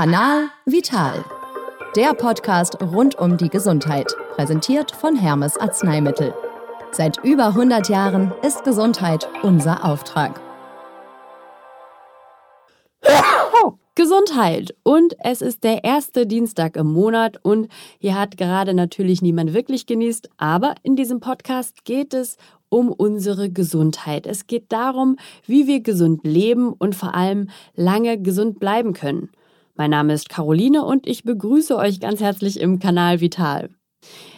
Kanal Vital. Der Podcast rund um die Gesundheit, präsentiert von Hermes Arzneimittel. Seit über 100 Jahren ist Gesundheit unser Auftrag. Gesundheit. Und es ist der erste Dienstag im Monat und hier hat gerade natürlich niemand wirklich genießt, aber in diesem Podcast geht es um unsere Gesundheit. Es geht darum, wie wir gesund leben und vor allem lange gesund bleiben können. Mein Name ist Caroline und ich begrüße euch ganz herzlich im Kanal Vital.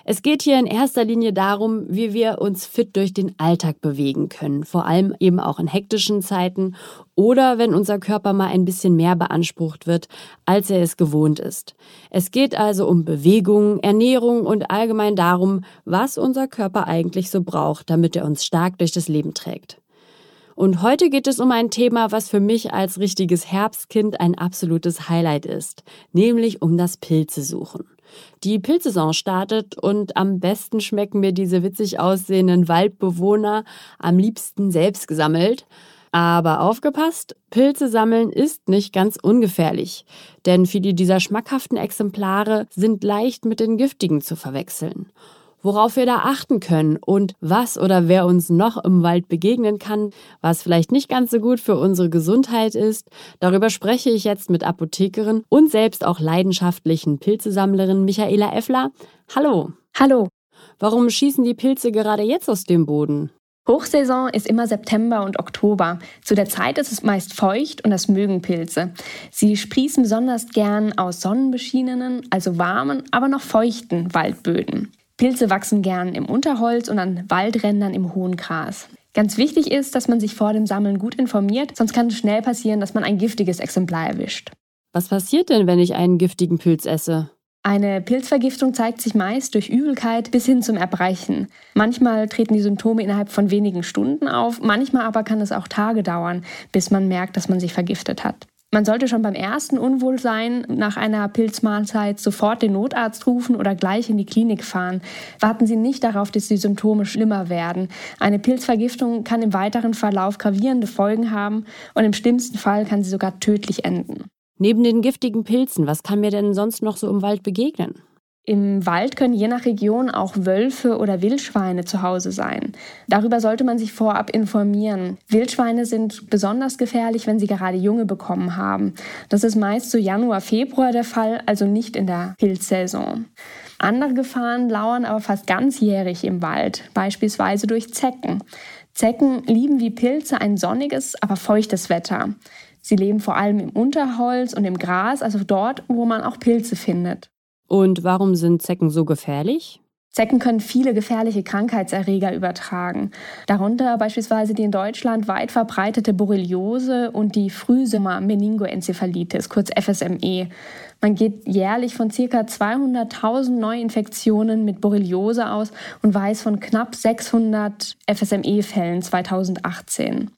Es geht hier in erster Linie darum, wie wir uns fit durch den Alltag bewegen können, vor allem eben auch in hektischen Zeiten oder wenn unser Körper mal ein bisschen mehr beansprucht wird, als er es gewohnt ist. Es geht also um Bewegung, Ernährung und allgemein darum, was unser Körper eigentlich so braucht, damit er uns stark durch das Leben trägt. Und heute geht es um ein Thema, was für mich als richtiges Herbstkind ein absolutes Highlight ist, nämlich um das Pilzesuchen. Die Pilzsaison startet und am besten schmecken mir diese witzig aussehenden Waldbewohner am liebsten selbst gesammelt. Aber aufgepasst, Pilze sammeln ist nicht ganz ungefährlich, denn viele dieser schmackhaften Exemplare sind leicht mit den giftigen zu verwechseln worauf wir da achten können und was oder wer uns noch im Wald begegnen kann, was vielleicht nicht ganz so gut für unsere Gesundheit ist. Darüber spreche ich jetzt mit Apothekerin und selbst auch leidenschaftlichen Pilzesammlerin Michaela Effler. Hallo. Hallo. Warum schießen die Pilze gerade jetzt aus dem Boden? Hochsaison ist immer September und Oktober. Zu der Zeit ist es meist feucht und das mögen Pilze. Sie sprießen besonders gern aus sonnenbeschienenen, also warmen, aber noch feuchten Waldböden. Pilze wachsen gern im Unterholz und an Waldrändern im hohen Gras. Ganz wichtig ist, dass man sich vor dem Sammeln gut informiert, sonst kann es schnell passieren, dass man ein giftiges Exemplar erwischt. Was passiert denn, wenn ich einen giftigen Pilz esse? Eine Pilzvergiftung zeigt sich meist durch Übelkeit bis hin zum Erbrechen. Manchmal treten die Symptome innerhalb von wenigen Stunden auf, manchmal aber kann es auch Tage dauern, bis man merkt, dass man sich vergiftet hat. Man sollte schon beim ersten Unwohlsein nach einer Pilzmahlzeit sofort den Notarzt rufen oder gleich in die Klinik fahren. Warten Sie nicht darauf, dass die Symptome schlimmer werden. Eine Pilzvergiftung kann im weiteren Verlauf gravierende Folgen haben und im schlimmsten Fall kann sie sogar tödlich enden. Neben den giftigen Pilzen, was kann mir denn sonst noch so im Wald begegnen? Im Wald können je nach Region auch Wölfe oder Wildschweine zu Hause sein. Darüber sollte man sich vorab informieren. Wildschweine sind besonders gefährlich, wenn sie gerade Junge bekommen haben. Das ist meist so Januar, Februar der Fall, also nicht in der Pilzsaison. Andere Gefahren lauern aber fast ganzjährig im Wald, beispielsweise durch Zecken. Zecken lieben wie Pilze ein sonniges, aber feuchtes Wetter. Sie leben vor allem im Unterholz und im Gras, also dort, wo man auch Pilze findet. Und warum sind Zecken so gefährlich? Zecken können viele gefährliche Krankheitserreger übertragen, darunter beispielsweise die in Deutschland weit verbreitete Borreliose und die Frühsommer-Meningoenzephalitis, kurz FSME. Man geht jährlich von ca. 200.000 Neuinfektionen mit Borreliose aus und weiß von knapp 600 FSME-Fällen 2018.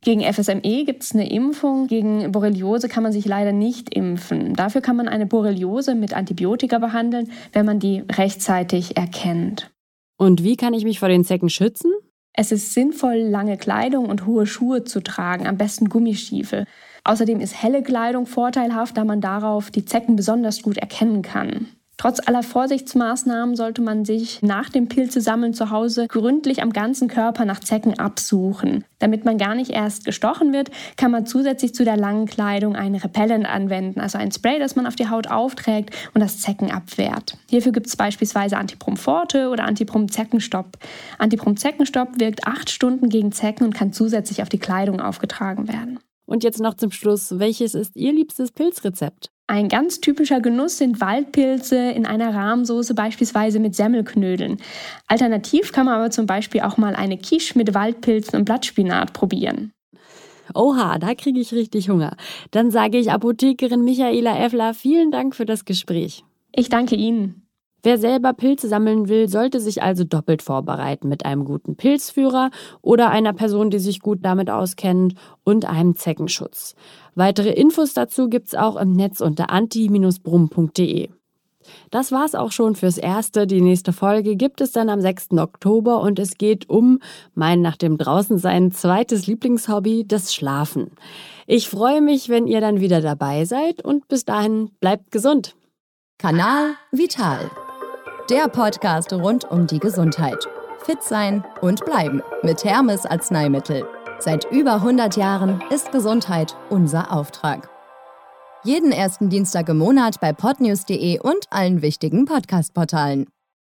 Gegen FSME gibt es eine Impfung. Gegen Borreliose kann man sich leider nicht impfen. Dafür kann man eine Borreliose mit Antibiotika behandeln, wenn man die rechtzeitig erkennt. Und wie kann ich mich vor den Zecken schützen? Es ist sinnvoll, lange Kleidung und hohe Schuhe zu tragen, am besten Gummistiefel. Außerdem ist helle Kleidung vorteilhaft, da man darauf die Zecken besonders gut erkennen kann. Trotz aller Vorsichtsmaßnahmen sollte man sich nach dem Pilzesammeln zu Hause gründlich am ganzen Körper nach Zecken absuchen. Damit man gar nicht erst gestochen wird, kann man zusätzlich zu der langen Kleidung ein Repellent anwenden, also ein Spray, das man auf die Haut aufträgt und das Zecken abwehrt. Hierfür gibt es beispielsweise Antiprom Forte oder Antiprom Zeckenstopp. Antiprom Zeckenstopp wirkt acht Stunden gegen Zecken und kann zusätzlich auf die Kleidung aufgetragen werden. Und jetzt noch zum Schluss, welches ist Ihr liebstes Pilzrezept? Ein ganz typischer Genuss sind Waldpilze in einer Rahmsoße, beispielsweise mit Semmelknödeln. Alternativ kann man aber zum Beispiel auch mal eine Quiche mit Waldpilzen und Blattspinat probieren. Oha, da kriege ich richtig Hunger. Dann sage ich Apothekerin Michaela Effler vielen Dank für das Gespräch. Ich danke Ihnen. Wer selber Pilze sammeln will, sollte sich also doppelt vorbereiten mit einem guten Pilzführer oder einer Person, die sich gut damit auskennt und einem Zeckenschutz. Weitere Infos dazu gibt's auch im Netz unter anti-brum.de. das war's auch schon fürs Erste. Die nächste Folge gibt es dann am 6. Oktober und es geht um mein nach dem Draußensein zweites Lieblingshobby, das Schlafen. Ich freue mich, wenn ihr dann wieder dabei seid und bis dahin bleibt gesund. Kanal Vital. Der Podcast rund um die Gesundheit. Fit sein und bleiben mit Hermes Arzneimittel. Seit über 100 Jahren ist Gesundheit unser Auftrag. Jeden ersten Dienstag im Monat bei podnews.de und allen wichtigen Podcast-Portalen.